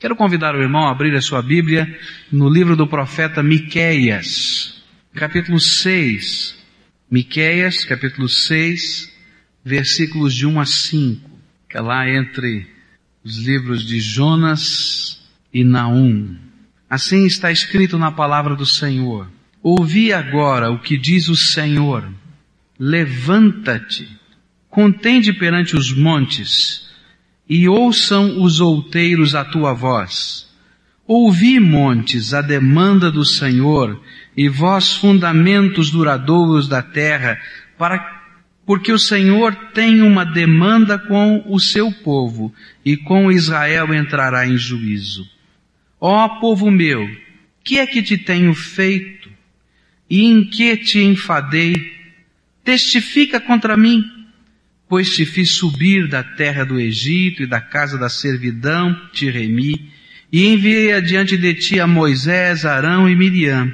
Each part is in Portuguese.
Quero convidar o irmão a abrir a sua Bíblia no livro do profeta Miqueias, capítulo 6. Miqueias, capítulo 6, versículos de 1 a 5, que é lá entre os livros de Jonas e Naum. Assim está escrito na palavra do Senhor. Ouvi agora o que diz o Senhor. Levanta-te, contende perante os montes, e ouçam os outeiros a tua voz. Ouvi, montes, a demanda do Senhor, e vós, fundamentos duradouros da terra, para, porque o Senhor tem uma demanda com o seu povo, e com Israel entrará em juízo. Ó povo meu, que é que te tenho feito? E em que te enfadei? Testifica contra mim pois te fiz subir da terra do Egito e da casa da servidão, te remi, e enviei adiante de ti a Moisés, Arão e Miriam.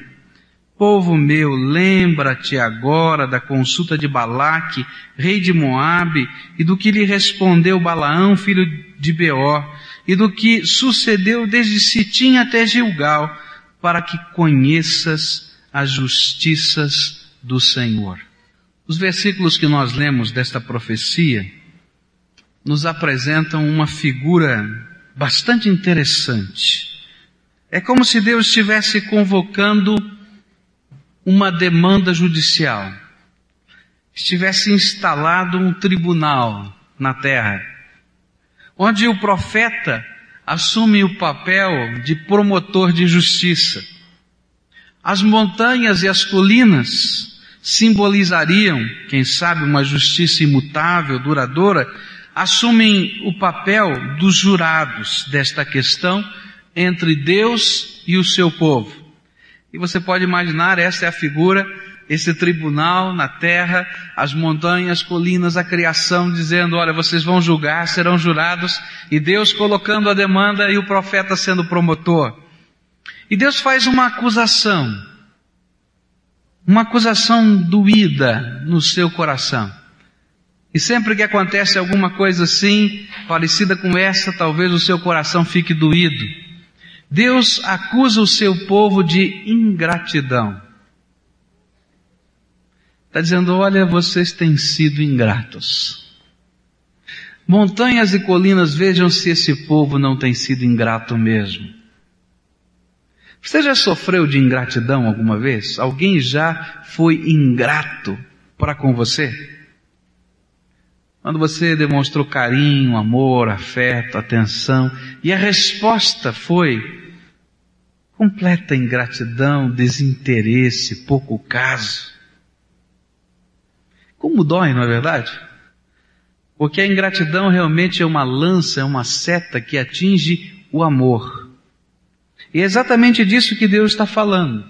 Povo meu, lembra-te agora da consulta de Balaque, rei de Moabe, e do que lhe respondeu Balaão, filho de Beor, e do que sucedeu desde Sitim até Gilgal, para que conheças as justiças do Senhor. Os versículos que nós lemos desta profecia nos apresentam uma figura bastante interessante. É como se Deus estivesse convocando uma demanda judicial. Estivesse instalado um tribunal na terra, onde o profeta assume o papel de promotor de justiça. As montanhas e as colinas simbolizariam, quem sabe, uma justiça imutável, duradoura, assumem o papel dos jurados desta questão entre Deus e o seu povo. E você pode imaginar, essa é a figura, esse tribunal na terra, as montanhas, colinas, a criação, dizendo, olha, vocês vão julgar, serão jurados, e Deus colocando a demanda e o profeta sendo promotor. E Deus faz uma acusação uma acusação doída no seu coração. E sempre que acontece alguma coisa assim, parecida com essa, talvez o seu coração fique doído. Deus acusa o seu povo de ingratidão. Está dizendo, olha, vocês têm sido ingratos. Montanhas e colinas, vejam se esse povo não tem sido ingrato mesmo. Você já sofreu de ingratidão alguma vez? Alguém já foi ingrato para com você? Quando você demonstrou carinho, amor, afeto, atenção, e a resposta foi completa ingratidão, desinteresse, pouco caso. Como dói, não é verdade? Porque a ingratidão realmente é uma lança, é uma seta que atinge o amor. E é exatamente disso que Deus está falando.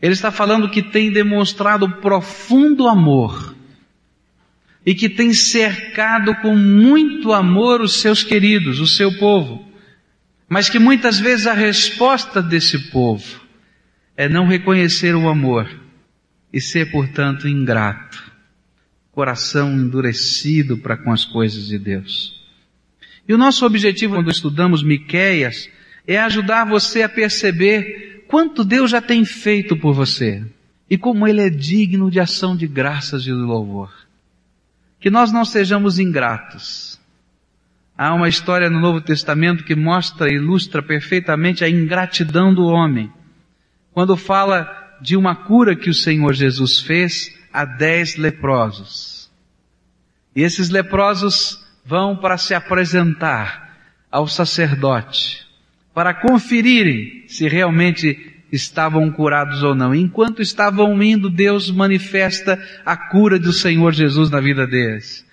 Ele está falando que tem demonstrado profundo amor e que tem cercado com muito amor os seus queridos, o seu povo, mas que muitas vezes a resposta desse povo é não reconhecer o amor e ser, portanto, ingrato, coração endurecido para com as coisas de Deus. E o nosso objetivo quando estudamos Miqueias é ajudar você a perceber quanto Deus já tem feito por você e como Ele é digno de ação de graças e de louvor. Que nós não sejamos ingratos. Há uma história no Novo Testamento que mostra e ilustra perfeitamente a ingratidão do homem. Quando fala de uma cura que o Senhor Jesus fez a dez leprosos. E esses leprosos vão para se apresentar ao sacerdote para conferirem se realmente estavam curados ou não. Enquanto estavam indo, Deus manifesta a cura do Senhor Jesus na vida deles.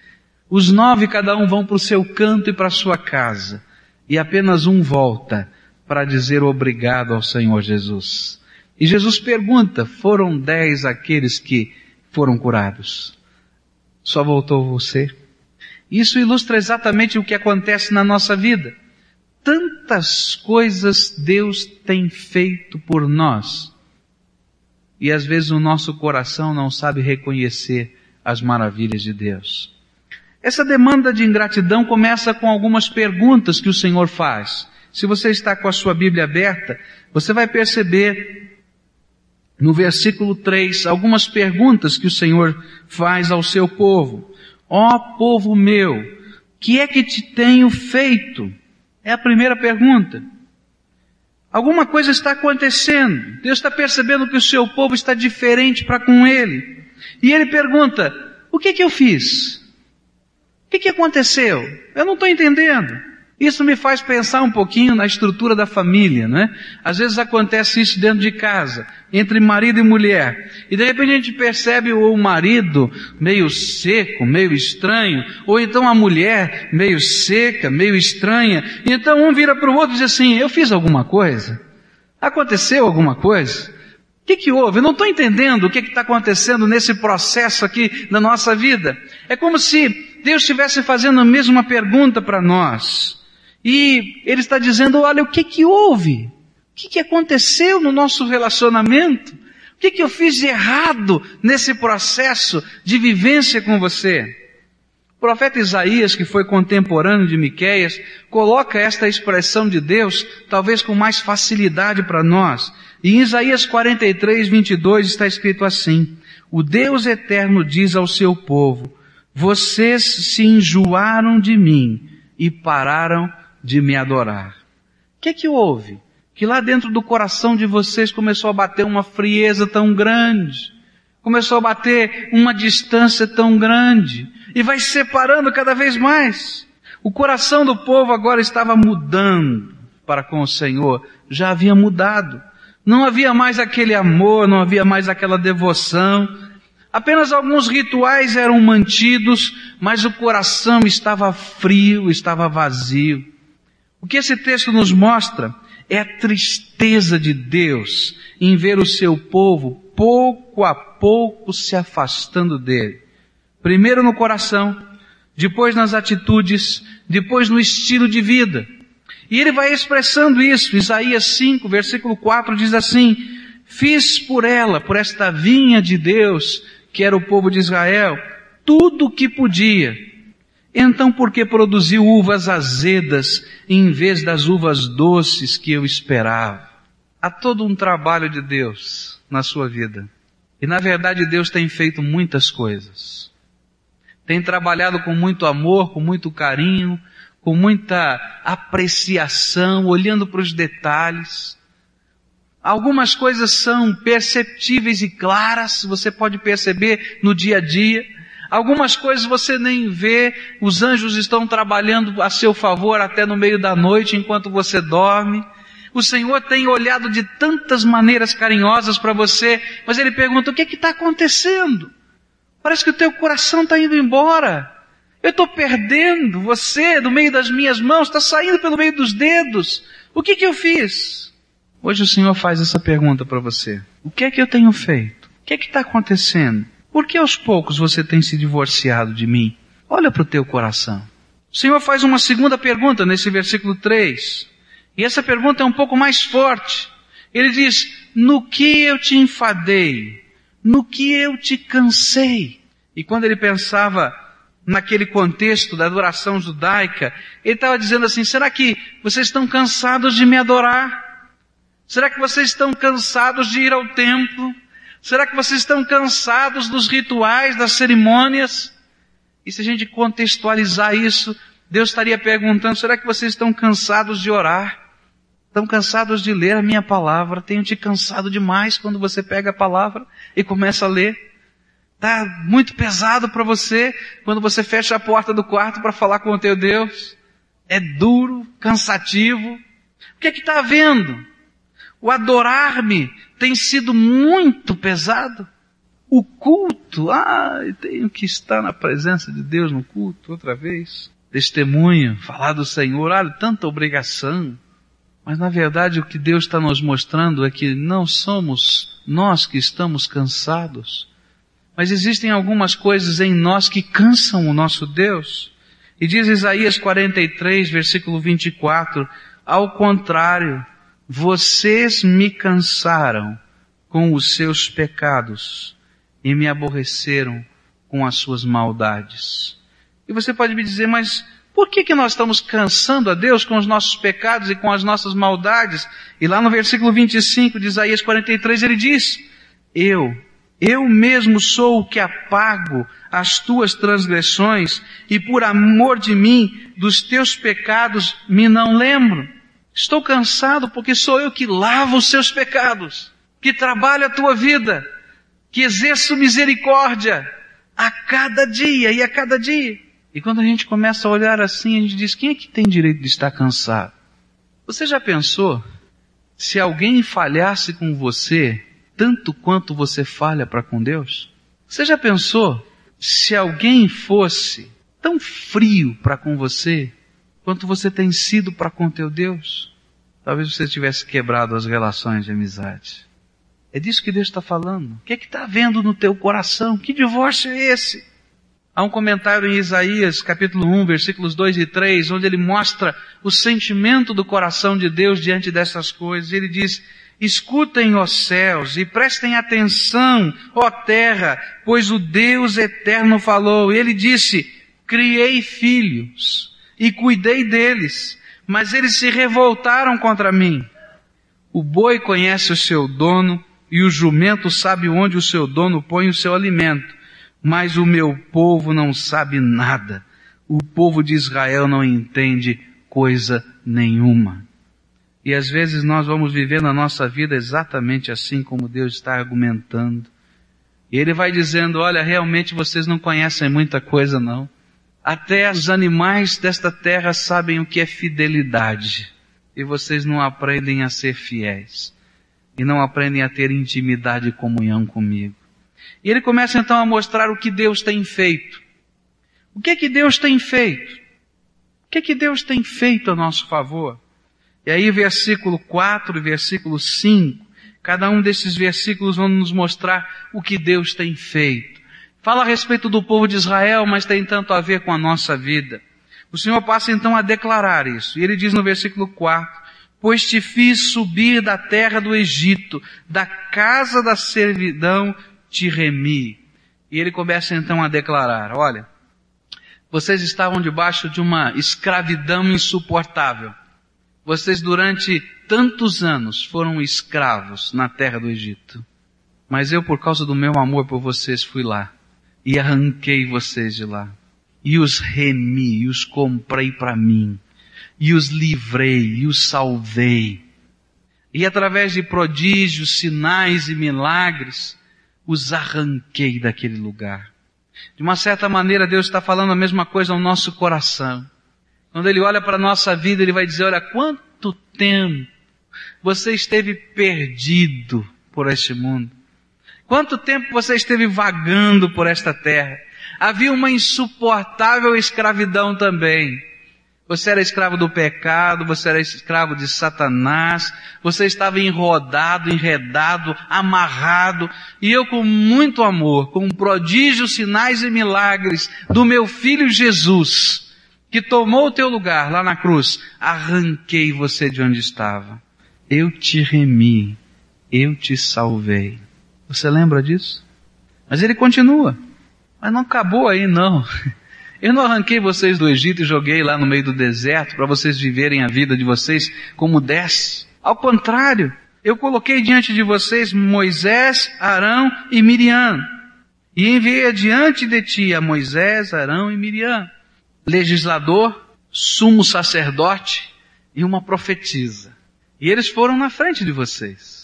Os nove, cada um vão para o seu canto e para a sua casa. E apenas um volta para dizer obrigado ao Senhor Jesus. E Jesus pergunta, foram dez aqueles que foram curados? Só voltou você? Isso ilustra exatamente o que acontece na nossa vida tantas coisas Deus tem feito por nós. E às vezes o nosso coração não sabe reconhecer as maravilhas de Deus. Essa demanda de ingratidão começa com algumas perguntas que o Senhor faz. Se você está com a sua Bíblia aberta, você vai perceber no versículo 3 algumas perguntas que o Senhor faz ao seu povo. Ó oh, povo meu, que é que te tenho feito? É a primeira pergunta. Alguma coisa está acontecendo. Deus está percebendo que o seu povo está diferente para com ele. E ele pergunta: O que que eu fiz? O que que aconteceu? Eu não estou entendendo. Isso me faz pensar um pouquinho na estrutura da família, né? Às vezes acontece isso dentro de casa, entre marido e mulher. E de repente a gente percebe o marido meio seco, meio estranho, ou então a mulher meio seca, meio estranha. E então um vira para o outro e diz assim, eu fiz alguma coisa? Aconteceu alguma coisa? O que, que houve? Eu não estou entendendo o que está acontecendo nesse processo aqui na nossa vida. É como se Deus estivesse fazendo a mesma pergunta para nós. E ele está dizendo, olha, o que que houve? O que que aconteceu no nosso relacionamento? O que que eu fiz de errado nesse processo de vivência com você? O profeta Isaías, que foi contemporâneo de Miqueias, coloca esta expressão de Deus talvez com mais facilidade para nós. E em Isaías 43, 22 está escrito assim, o Deus eterno diz ao seu povo, vocês se enjoaram de mim e pararam de me adorar. O que é que houve? Que lá dentro do coração de vocês começou a bater uma frieza tão grande, começou a bater uma distância tão grande, e vai separando cada vez mais. O coração do povo agora estava mudando para com o Senhor, já havia mudado. Não havia mais aquele amor, não havia mais aquela devoção. Apenas alguns rituais eram mantidos, mas o coração estava frio, estava vazio. O que esse texto nos mostra é a tristeza de Deus em ver o seu povo pouco a pouco se afastando dele. Primeiro no coração, depois nas atitudes, depois no estilo de vida. E ele vai expressando isso. Isaías 5, versículo 4 diz assim: Fiz por ela, por esta vinha de Deus, que era o povo de Israel, tudo o que podia então por que produziu uvas azedas em vez das uvas doces que eu esperava? Há todo um trabalho de Deus na sua vida. E na verdade Deus tem feito muitas coisas. Tem trabalhado com muito amor, com muito carinho, com muita apreciação, olhando para os detalhes. Algumas coisas são perceptíveis e claras, você pode perceber no dia a dia. Algumas coisas você nem vê, os anjos estão trabalhando a seu favor até no meio da noite enquanto você dorme. O Senhor tem olhado de tantas maneiras carinhosas para você, mas Ele pergunta: o que está acontecendo? Parece que o teu coração está indo embora. Eu estou perdendo você no meio das minhas mãos, está saindo pelo meio dos dedos. O que, que eu fiz? Hoje o Senhor faz essa pergunta para você. O que é que eu tenho feito? O que é que está acontecendo? Por que aos poucos você tem se divorciado de mim? Olha para o teu coração. O Senhor faz uma segunda pergunta nesse versículo 3. E essa pergunta é um pouco mais forte. Ele diz, no que eu te enfadei? No que eu te cansei? E quando ele pensava naquele contexto da adoração judaica, ele estava dizendo assim, será que vocês estão cansados de me adorar? Será que vocês estão cansados de ir ao templo? Será que vocês estão cansados dos rituais, das cerimônias? E se a gente contextualizar isso, Deus estaria perguntando, será que vocês estão cansados de orar? Estão cansados de ler a minha palavra? Tenho te cansado demais quando você pega a palavra e começa a ler? Está muito pesado para você quando você fecha a porta do quarto para falar com o teu Deus? É duro, cansativo. O que é que está havendo? O adorar-me tem sido muito pesado. O culto, ah, tenho que estar na presença de Deus no culto outra vez. Testemunho, falar do Senhor, olha, tanta obrigação. Mas na verdade o que Deus está nos mostrando é que não somos nós que estamos cansados, mas existem algumas coisas em nós que cansam o nosso Deus. E diz Isaías 43, versículo 24, ao contrário, vocês me cansaram com os seus pecados e me aborreceram com as suas maldades. E você pode me dizer, mas Por que, que nós estamos cansando a Deus com os nossos pecados e com as nossas maldades? E lá no versículo 25 de Isaías 43 ele diz, eu, eu mesmo sou o que apago as tuas transgressões e por amor de mim, dos teus pecados, me não lembro. Estou cansado porque sou eu que lavo os seus pecados, que trabalho a tua vida, que exerço misericórdia a cada dia e a cada dia. E quando a gente começa a olhar assim, a gente diz, quem é que tem direito de estar cansado? Você já pensou se alguém falhasse com você tanto quanto você falha para com Deus? Você já pensou se alguém fosse tão frio para com você quanto você tem sido para com teu Deus? Talvez você tivesse quebrado as relações de amizade. É disso que Deus está falando. O que é que está havendo no teu coração? Que divórcio é esse? Há um comentário em Isaías, capítulo 1, versículos 2 e 3, onde ele mostra o sentimento do coração de Deus diante dessas coisas. Ele diz, Escutem, ó céus, e prestem atenção, ó terra, pois o Deus eterno falou. Ele disse, criei filhos e cuidei deles, mas eles se revoltaram contra mim. O boi conhece o seu dono e o jumento sabe onde o seu dono põe o seu alimento mas o meu povo não sabe nada. O povo de Israel não entende coisa nenhuma. E às vezes nós vamos viver na nossa vida exatamente assim como Deus está argumentando. E Ele vai dizendo, olha, realmente vocês não conhecem muita coisa não. Até os animais desta terra sabem o que é fidelidade. E vocês não aprendem a ser fiéis. E não aprendem a ter intimidade e comunhão comigo. E ele começa então a mostrar o que Deus tem feito. O que é que Deus tem feito? O que é que Deus tem feito a nosso favor? E aí versículo 4 e versículo 5, cada um desses versículos vão nos mostrar o que Deus tem feito. Fala a respeito do povo de Israel, mas tem tanto a ver com a nossa vida. O Senhor passa então a declarar isso. E ele diz no versículo 4, Pois te fiz subir da terra do Egito, da casa da servidão te remi. E ele começa então a declarar, olha, vocês estavam debaixo de uma escravidão insuportável. Vocês durante tantos anos foram escravos na terra do Egito. Mas eu, por causa do meu amor por vocês, fui lá e arranquei vocês de lá. E os remi, e os comprei para mim. E os livrei, e os salvei. E através de prodígios, sinais e milagres, os arranquei daquele lugar. De uma certa maneira, Deus está falando a mesma coisa ao nosso coração. Quando Ele olha para a nossa vida, Ele vai dizer, olha, quanto tempo você esteve perdido por este mundo. Quanto tempo você esteve vagando por esta terra. Havia uma insuportável escravidão também. Você era escravo do pecado, você era escravo de Satanás, você estava enrodado, enredado, amarrado, e eu com muito amor, com prodígios, sinais e milagres do meu filho Jesus, que tomou o teu lugar lá na cruz, arranquei você de onde estava. Eu te remi, eu te salvei. Você lembra disso? Mas ele continua. Mas não acabou aí não. Eu não arranquei vocês do Egito e joguei lá no meio do deserto para vocês viverem a vida de vocês como desce. Ao contrário, eu coloquei diante de vocês Moisés, Arão e Miriam. E enviei adiante de ti a Moisés, Arão e Miriam, legislador, sumo sacerdote e uma profetisa. E eles foram na frente de vocês.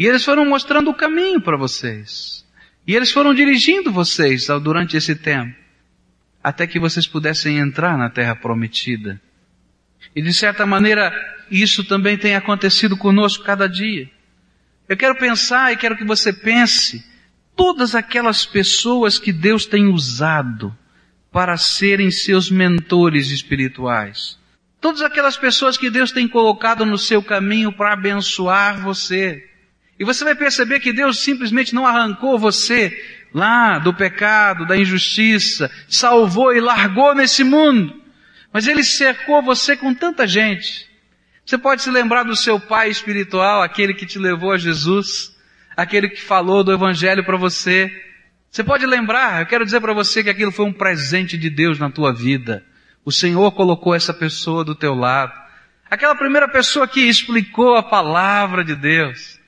E eles foram mostrando o caminho para vocês. E eles foram dirigindo vocês durante esse tempo até que vocês pudessem entrar na terra prometida. E de certa maneira, isso também tem acontecido conosco cada dia. Eu quero pensar e quero que você pense todas aquelas pessoas que Deus tem usado para serem seus mentores espirituais. Todas aquelas pessoas que Deus tem colocado no seu caminho para abençoar você. E você vai perceber que Deus simplesmente não arrancou você lá do pecado, da injustiça, salvou e largou nesse mundo. Mas ele cercou você com tanta gente. Você pode se lembrar do seu pai espiritual, aquele que te levou a Jesus, aquele que falou do evangelho para você. Você pode lembrar, eu quero dizer para você que aquilo foi um presente de Deus na tua vida. O Senhor colocou essa pessoa do teu lado. Aquela primeira pessoa que explicou a palavra de Deus.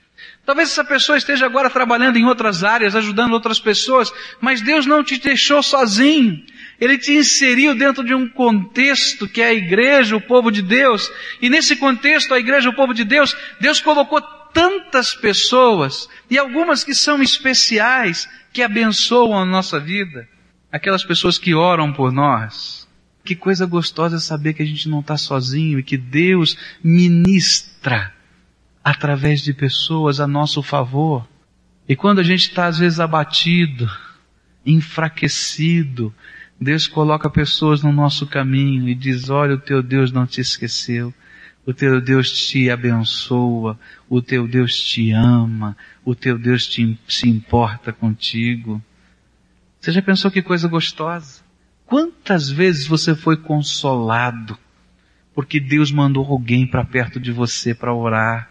Talvez essa pessoa esteja agora trabalhando em outras áreas, ajudando outras pessoas, mas Deus não te deixou sozinho. Ele te inseriu dentro de um contexto que é a igreja, o povo de Deus. E nesse contexto, a igreja, o povo de Deus, Deus colocou tantas pessoas, e algumas que são especiais, que abençoam a nossa vida. Aquelas pessoas que oram por nós. Que coisa gostosa saber que a gente não está sozinho e que Deus ministra através de pessoas a nosso favor. E quando a gente está às vezes abatido, enfraquecido, Deus coloca pessoas no nosso caminho e diz, olha, o teu Deus não te esqueceu. O teu Deus te abençoa, o teu Deus te ama, o teu Deus te, se importa contigo. Você já pensou que coisa gostosa? Quantas vezes você foi consolado porque Deus mandou alguém para perto de você para orar?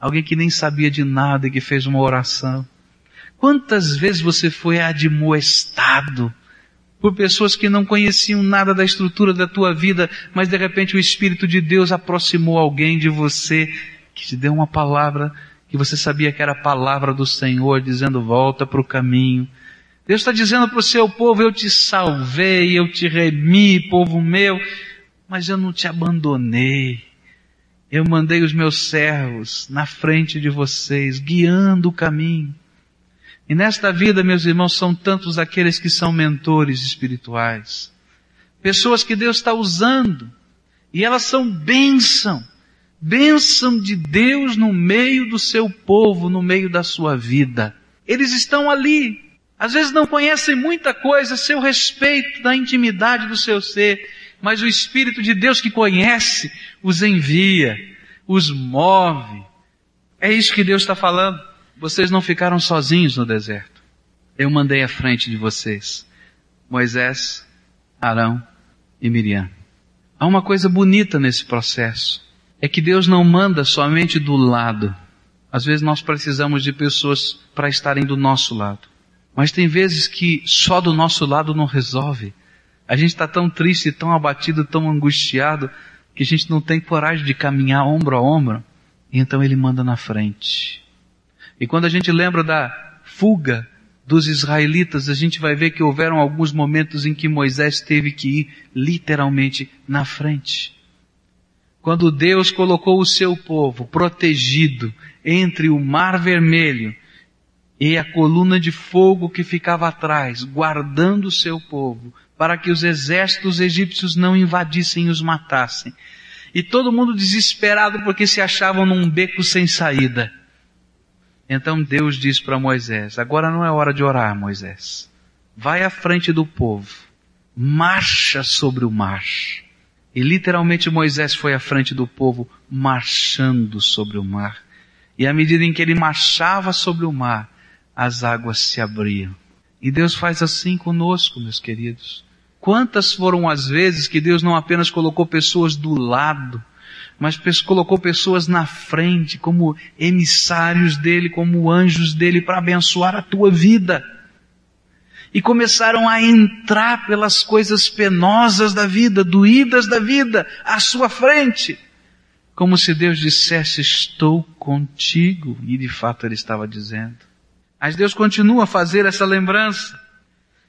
Alguém que nem sabia de nada e que fez uma oração. Quantas vezes você foi admoestado por pessoas que não conheciam nada da estrutura da tua vida, mas de repente o Espírito de Deus aproximou alguém de você que te deu uma palavra que você sabia que era a palavra do Senhor, dizendo volta para o caminho. Deus está dizendo para o seu povo, eu te salvei, eu te remi, povo meu, mas eu não te abandonei. Eu mandei os meus servos na frente de vocês, guiando o caminho. E nesta vida, meus irmãos, são tantos aqueles que são mentores espirituais. Pessoas que Deus está usando. E elas são bênção. Bênção de Deus no meio do seu povo, no meio da sua vida. Eles estão ali. Às vezes não conhecem muita coisa seu respeito da intimidade do seu ser, mas o Espírito de Deus que conhece os envia, os move. É isso que Deus está falando. Vocês não ficaram sozinhos no deserto. Eu mandei à frente de vocês Moisés, Arão e Miriam. Há uma coisa bonita nesse processo. É que Deus não manda somente do lado. Às vezes nós precisamos de pessoas para estarem do nosso lado. Mas tem vezes que só do nosso lado não resolve. A gente está tão triste, tão abatido, tão angustiado, que a gente não tem coragem de caminhar ombro a ombro. E então ele manda na frente. E quando a gente lembra da fuga dos israelitas, a gente vai ver que houveram alguns momentos em que Moisés teve que ir literalmente na frente. Quando Deus colocou o seu povo protegido entre o mar vermelho e a coluna de fogo que ficava atrás, guardando o seu povo, para que os exércitos egípcios não invadissem e os matassem. E todo mundo desesperado porque se achavam num beco sem saída. Então Deus diz para Moisés, agora não é hora de orar, Moisés. Vai à frente do povo. Marcha sobre o mar. E literalmente Moisés foi à frente do povo, marchando sobre o mar. E à medida em que ele marchava sobre o mar, as águas se abriam. E Deus faz assim conosco, meus queridos. Quantas foram as vezes que Deus não apenas colocou pessoas do lado, mas colocou pessoas na frente como emissários dele, como anjos dele para abençoar a tua vida. E começaram a entrar pelas coisas penosas da vida, doídas da vida, à sua frente. Como se Deus dissesse, estou contigo. E de fato ele estava dizendo. Mas Deus continua a fazer essa lembrança.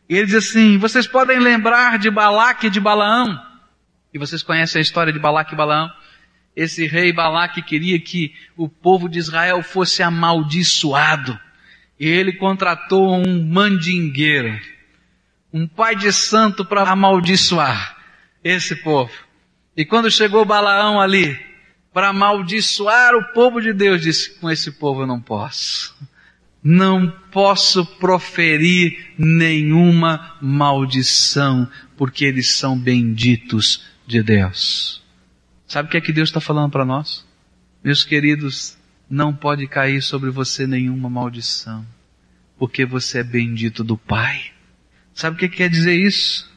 E ele diz assim, vocês podem lembrar de Balaque e de Balaão. E vocês conhecem a história de Balaque e Balaão esse rei Balaque queria que o povo de Israel fosse amaldiçoado. E ele contratou um mandingueiro, um pai de santo para amaldiçoar esse povo. E quando chegou Balaão ali, para amaldiçoar o povo de Deus, disse, com esse povo eu não posso. Não posso proferir nenhuma maldição, porque eles são benditos de Deus. Sabe o que é que Deus está falando para nós? Meus queridos, não pode cair sobre você nenhuma maldição, porque você é bendito do Pai. Sabe o que quer dizer isso?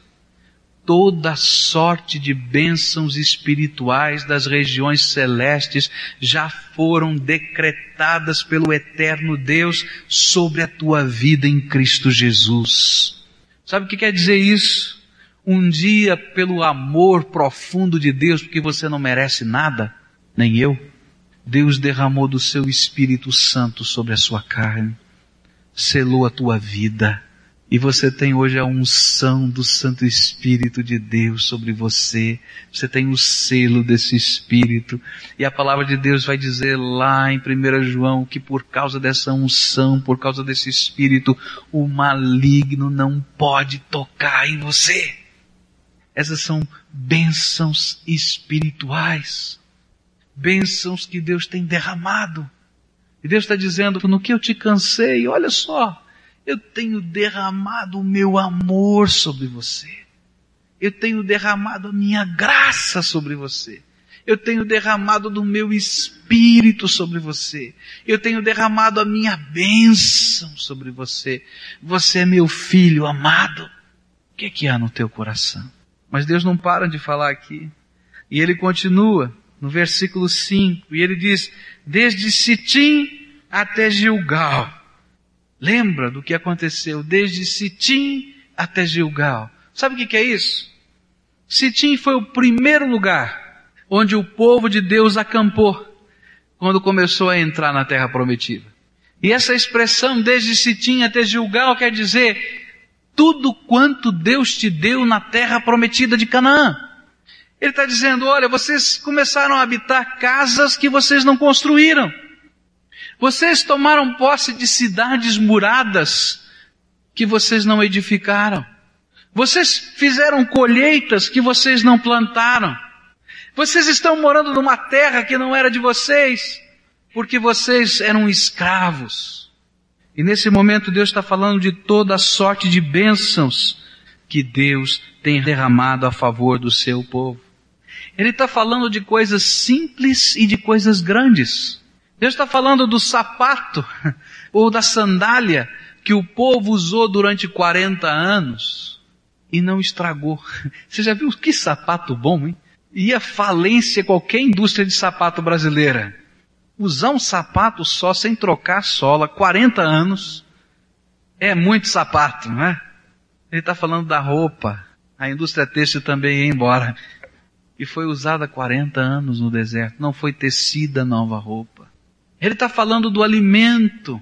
Toda sorte de bênçãos espirituais das regiões celestes já foram decretadas pelo eterno Deus sobre a tua vida em Cristo Jesus. Sabe o que quer dizer isso? Um dia, pelo amor profundo de Deus, porque você não merece nada, nem eu, Deus derramou do seu Espírito Santo sobre a sua carne, selou a tua vida, e você tem hoje a unção do Santo Espírito de Deus sobre você. Você tem o selo desse Espírito. E a palavra de Deus vai dizer lá em 1 João que por causa dessa unção, por causa desse Espírito, o maligno não pode tocar em você. Essas são bênçãos espirituais. Bênçãos que Deus tem derramado. E Deus está dizendo, no que eu te cansei, olha só, eu tenho derramado o meu amor sobre você. Eu tenho derramado a minha graça sobre você. Eu tenho derramado do meu espírito sobre você. Eu tenho derramado a minha bênção sobre você. Você é meu filho amado. O que, é que há no teu coração? Mas Deus não para de falar aqui. E ele continua no versículo 5, e ele diz, desde Sitim até Gilgal Lembra do que aconteceu desde Sitim até Gilgal. Sabe o que é isso? Sitim foi o primeiro lugar onde o povo de Deus acampou quando começou a entrar na terra prometida. E essa expressão desde Sitim até Gilgal quer dizer tudo quanto Deus te deu na terra prometida de Canaã. Ele está dizendo, olha, vocês começaram a habitar casas que vocês não construíram. Vocês tomaram posse de cidades muradas que vocês não edificaram. Vocês fizeram colheitas que vocês não plantaram. Vocês estão morando numa terra que não era de vocês, porque vocês eram escravos. E nesse momento Deus está falando de toda a sorte de bênçãos que Deus tem derramado a favor do seu povo. Ele está falando de coisas simples e de coisas grandes. Deus está falando do sapato ou da sandália que o povo usou durante 40 anos e não estragou. Você já viu que sapato bom, hein? Ia falência qualquer indústria de sapato brasileira. Usar um sapato só sem trocar sola, 40 anos, é muito sapato, não é? Ele está falando da roupa. A indústria têxtil também ia embora. E foi usada 40 anos no deserto. Não foi tecida nova roupa. Ele está falando do alimento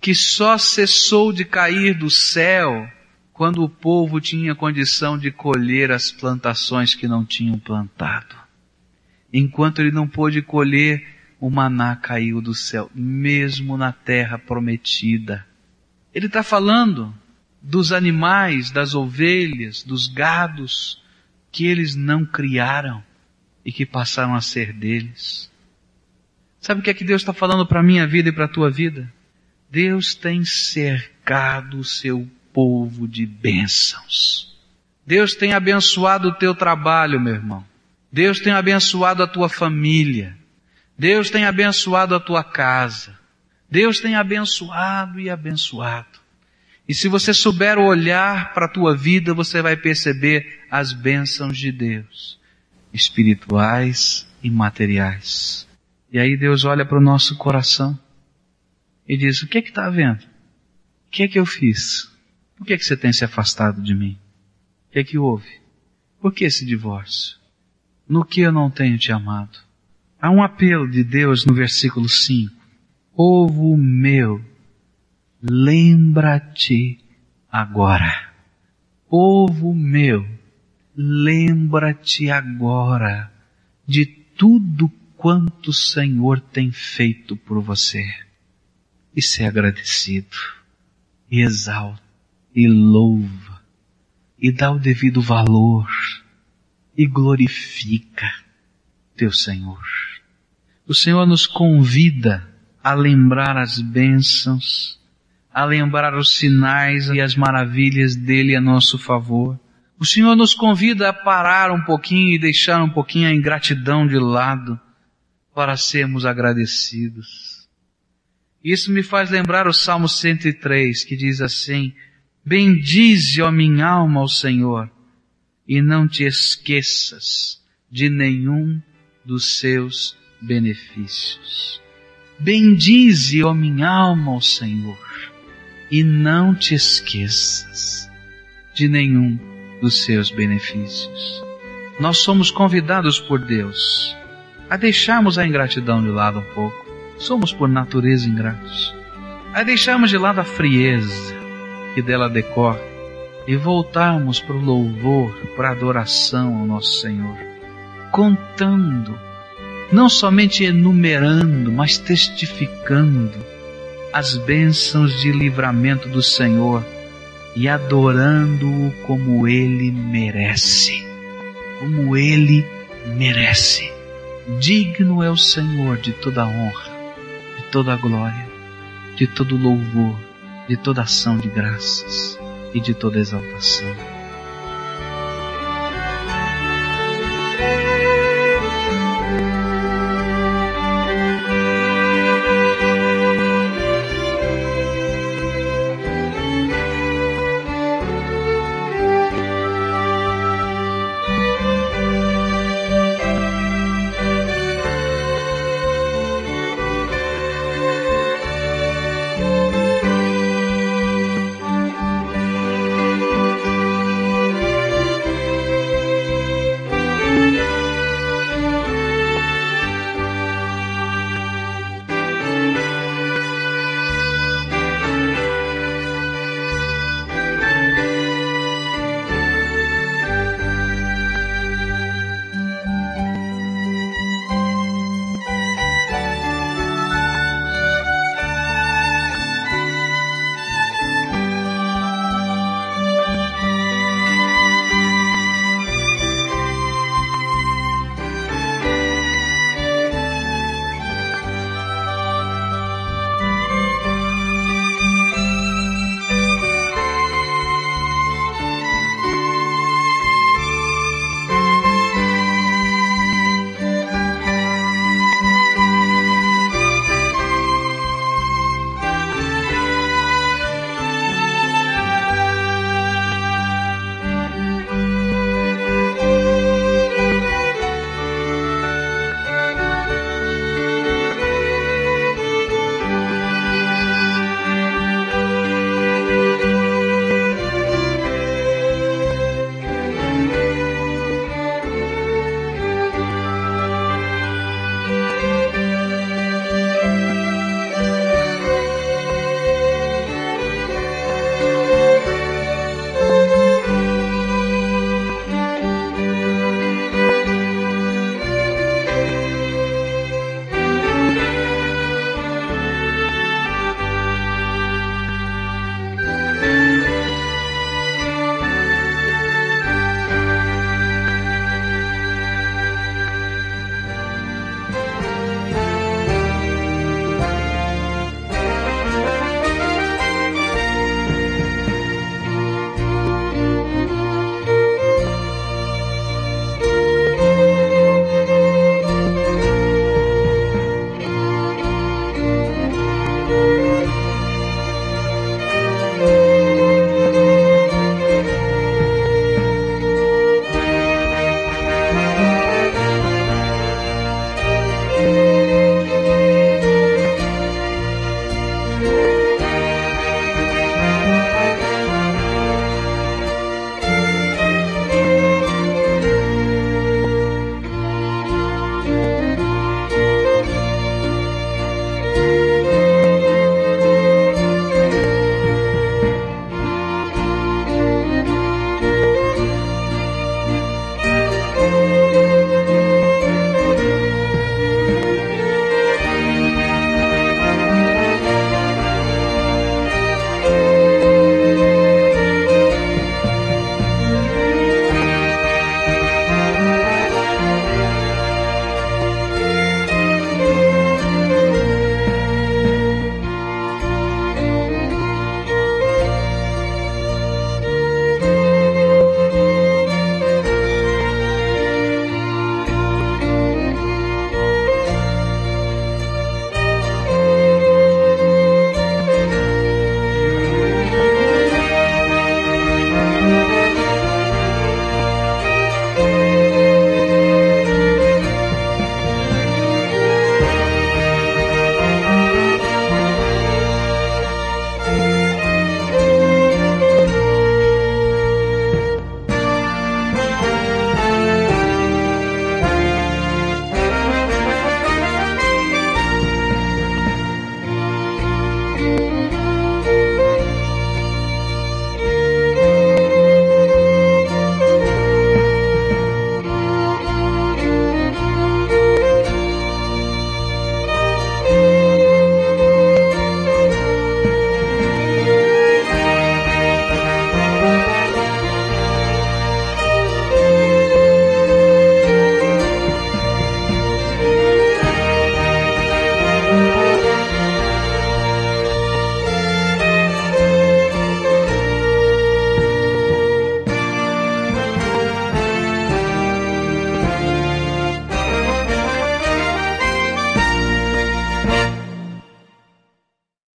que só cessou de cair do céu quando o povo tinha condição de colher as plantações que não tinham plantado. Enquanto ele não pôde colher, o maná caiu do céu, mesmo na terra prometida. Ele está falando dos animais, das ovelhas, dos gados que eles não criaram e que passaram a ser deles. Sabe o que é que Deus está falando para a minha vida e para a tua vida? Deus tem cercado o seu povo de bênçãos. Deus tem abençoado o teu trabalho, meu irmão. Deus tem abençoado a tua família. Deus tem abençoado a tua casa. Deus tem abençoado e abençoado. E se você souber olhar para a tua vida, você vai perceber as bênçãos de Deus, espirituais e materiais. E aí Deus olha para o nosso coração e diz: O que é que está havendo? O que é que eu fiz? Por que é que você tem se afastado de mim? O que é que houve? Por que esse divórcio? No que eu não tenho te amado? Há um apelo de Deus no versículo 5. Povo meu, lembra-te agora. Povo meu, lembra-te agora de tudo quanto o Senhor tem feito por você. E ser agradecido, e exalta, e louva, e dá o devido valor, e glorifica teu Senhor. O Senhor nos convida a lembrar as bênçãos, a lembrar os sinais e as maravilhas dele a nosso favor. O Senhor nos convida a parar um pouquinho e deixar um pouquinho a ingratidão de lado para sermos agradecidos. Isso me faz lembrar o Salmo 103, que diz assim, Bendize, ó minha alma, ao Senhor, e não te esqueças de nenhum dos seus benefícios. Bendize, ó minha alma, ao Senhor, e não te esqueças de nenhum dos seus benefícios. Nós somos convidados por Deus a deixarmos a ingratidão de lado um pouco. Somos por natureza ingratos. A deixarmos de lado a frieza que dela decorre e voltarmos para o louvor, para a adoração ao nosso Senhor, contando, não somente enumerando, mas testificando as bênçãos de livramento do Senhor e adorando-o como ele merece. Como ele merece. Digno é o Senhor de toda a honra, de toda a glória, de todo louvor, de toda ação de graças e de toda exaltação.